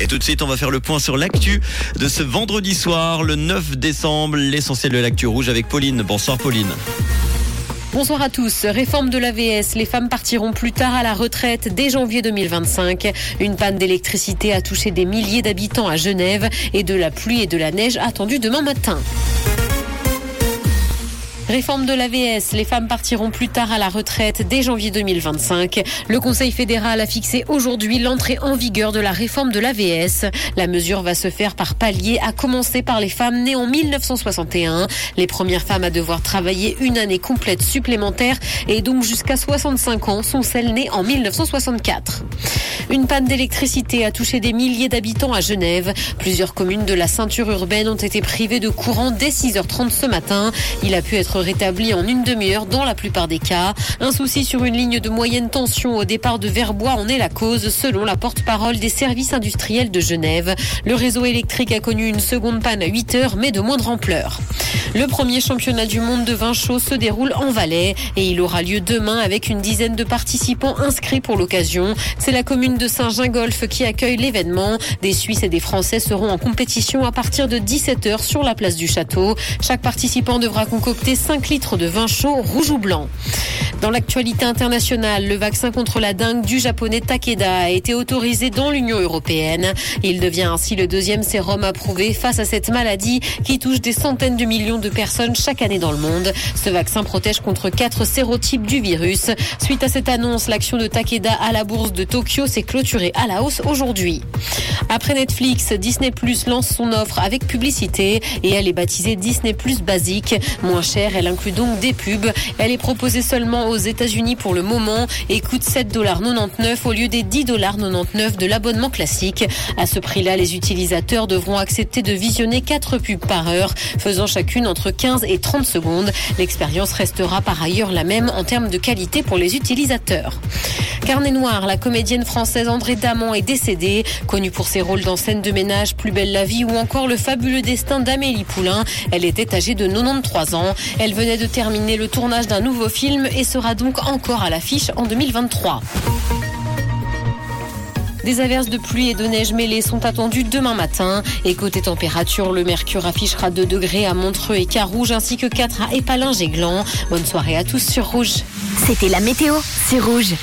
Et tout de suite, on va faire le point sur l'actu de ce vendredi soir, le 9 décembre, l'essentiel de l'actu rouge avec Pauline. Bonsoir Pauline. Bonsoir à tous. Réforme de l'AVS. Les femmes partiront plus tard à la retraite dès janvier 2025. Une panne d'électricité a touché des milliers d'habitants à Genève et de la pluie et de la neige attendue demain matin. Réforme de l'AVS, les femmes partiront plus tard à la retraite dès janvier 2025. Le Conseil fédéral a fixé aujourd'hui l'entrée en vigueur de la réforme de l'AVS. La mesure va se faire par palier, à commencer par les femmes nées en 1961. Les premières femmes à devoir travailler une année complète supplémentaire et donc jusqu'à 65 ans sont celles nées en 1964. Une panne d'électricité a touché des milliers d'habitants à Genève. Plusieurs communes de la ceinture urbaine ont été privées de courant dès 6h30 ce matin. Il a pu être rétabli en une demi-heure dans la plupart des cas. Un souci sur une ligne de moyenne tension au départ de Verbois en est la cause, selon la porte-parole des services industriels de Genève. Le réseau électrique a connu une seconde panne à 8 heures, mais de moindre ampleur. Le premier championnat du monde de vin chaud se déroule en Valais et il aura lieu demain avec une dizaine de participants inscrits pour l'occasion. C'est la commune de Saint-Gingolf qui accueille l'événement. Des Suisses et des Français seront en compétition à partir de 17h sur la place du château. Chaque participant devra concocter 5 litres de vin chaud rouge ou blanc. Dans l'actualité internationale, le vaccin contre la dengue du japonais Takeda a été autorisé dans l'Union européenne. Il devient ainsi le deuxième sérum approuvé face à cette maladie qui touche des centaines de millions de personnes chaque année dans le monde. Ce vaccin protège contre quatre sérotypes du virus. Suite à cette annonce, l'action de Takeda à la bourse de Tokyo s'est clôturée à la hausse aujourd'hui. Après Netflix, Disney Plus lance son offre avec publicité et elle est baptisée Disney Plus basique. Moins chère, elle inclut donc des pubs. Elle est proposée seulement aux États-Unis pour le moment et coûte 7,99$ au lieu des 10,99$ de l'abonnement classique. À ce prix-là, les utilisateurs devront accepter de visionner 4 pubs par heure, faisant chacune entre 15 et 30 secondes. L'expérience restera par ailleurs la même en termes de qualité pour les utilisateurs. Carnet noir, la comédienne française André Damon est décédée, connue pour ses rôles dans Scène de ménage, Plus belle la vie ou encore Le fabuleux destin d'Amélie Poulain. Elle était âgée de 93 ans. Elle venait de terminer le tournage d'un nouveau film et sera donc encore à l'affiche en 2023. Des averses de pluie et de neige mêlées sont attendues demain matin. Et côté température, le mercure affichera 2 degrés à Montreux et Carouge ainsi que 4 à Épalinges et Gland. Bonne soirée à tous sur Rouge. C'était la météo, c'est Rouge.